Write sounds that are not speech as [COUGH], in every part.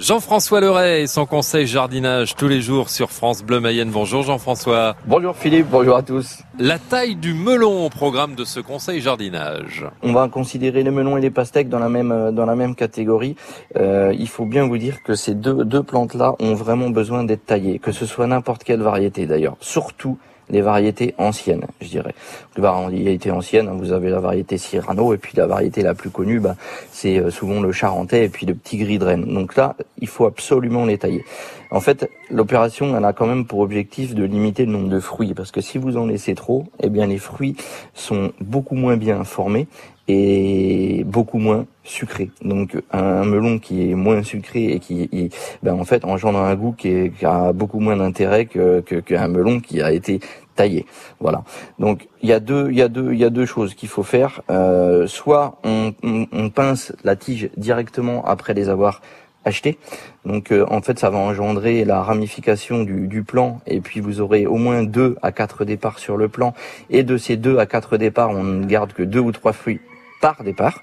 Jean-François Leray et son conseil jardinage tous les jours sur France Bleu Mayenne. Bonjour Jean-François. Bonjour Philippe, bonjour à tous. La taille du melon au programme de ce conseil jardinage. On va considérer les melons et les pastèques dans la même euh, dans la même catégorie. Euh, il faut bien vous dire que ces deux deux plantes là ont vraiment besoin d'être taillées, que ce soit n'importe quelle variété d'ailleurs. Surtout les variétés anciennes, je dirais. Les variétés anciennes, hein, vous avez la variété Cyrano et puis la variété la plus connue, bah, c'est euh, souvent le Charentais et puis le petit gris de Rennes. Donc là, il faut absolument les tailler. En fait, l'opération, elle a quand même pour objectif de limiter le nombre de fruits, parce que si vous en laissez trop, eh bien les fruits sont beaucoup moins bien formés et beaucoup moins sucré. Donc un, melon qui est moins sucré et qui, ben, en fait engendre un goût qui, a beaucoup moins d'intérêt que qu'un melon qui a été taillé. Voilà. Donc il y a deux il y a deux il y a deux choses qu'il faut faire. Euh, soit on, on, pince la tige directement après les avoir achetés. Donc euh, en fait ça va engendrer la ramification du, du plan et puis vous aurez au moins deux à quatre départs sur le plan et de ces deux à quatre départs on ne garde que deux ou trois fruits par départ,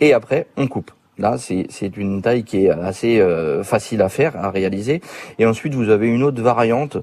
et après on coupe. Là, c'est une taille qui est assez euh, facile à faire, à réaliser. Et ensuite, vous avez une autre variante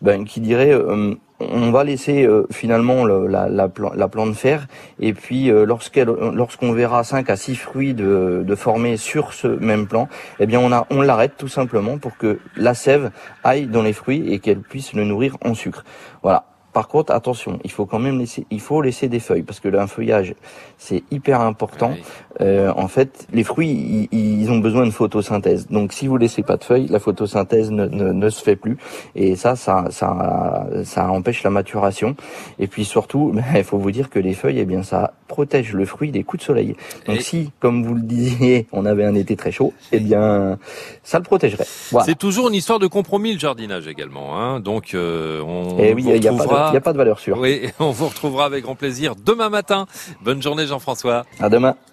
ben, qui dirait, euh, on va laisser euh, finalement la, la, la, plante faire, et puis lorsqu'on verra 5 à 6 fruits de, de former sur ce même plan, eh bien on, a, on l'arrête tout simplement pour que la sève aille dans les fruits et qu'elle puisse le nourrir en sucre. Voilà. Par contre, attention, il faut quand même laisser, il faut laisser des feuilles parce que un feuillage c'est hyper important. Euh, en fait, les fruits, ils, ont besoin de photosynthèse. Donc, si vous laissez pas de feuilles, la photosynthèse ne, ne, ne, se fait plus, et ça, ça, ça, ça empêche la maturation. Et puis surtout, [LAUGHS] il faut vous dire que les feuilles, eh bien, ça protège le fruit des coups de soleil. Donc, si, comme vous le disiez, on avait un été très chaud, eh bien, ça le protégerait. C'est toujours une histoire de compromis le jardinage également. Hein Donc, euh, on. Et eh il n'y a, pas de valeur sûre. Oui, [LAUGHS] on vous retrouvera avec grand plaisir demain matin. Bonne journée Jean-François. À demain.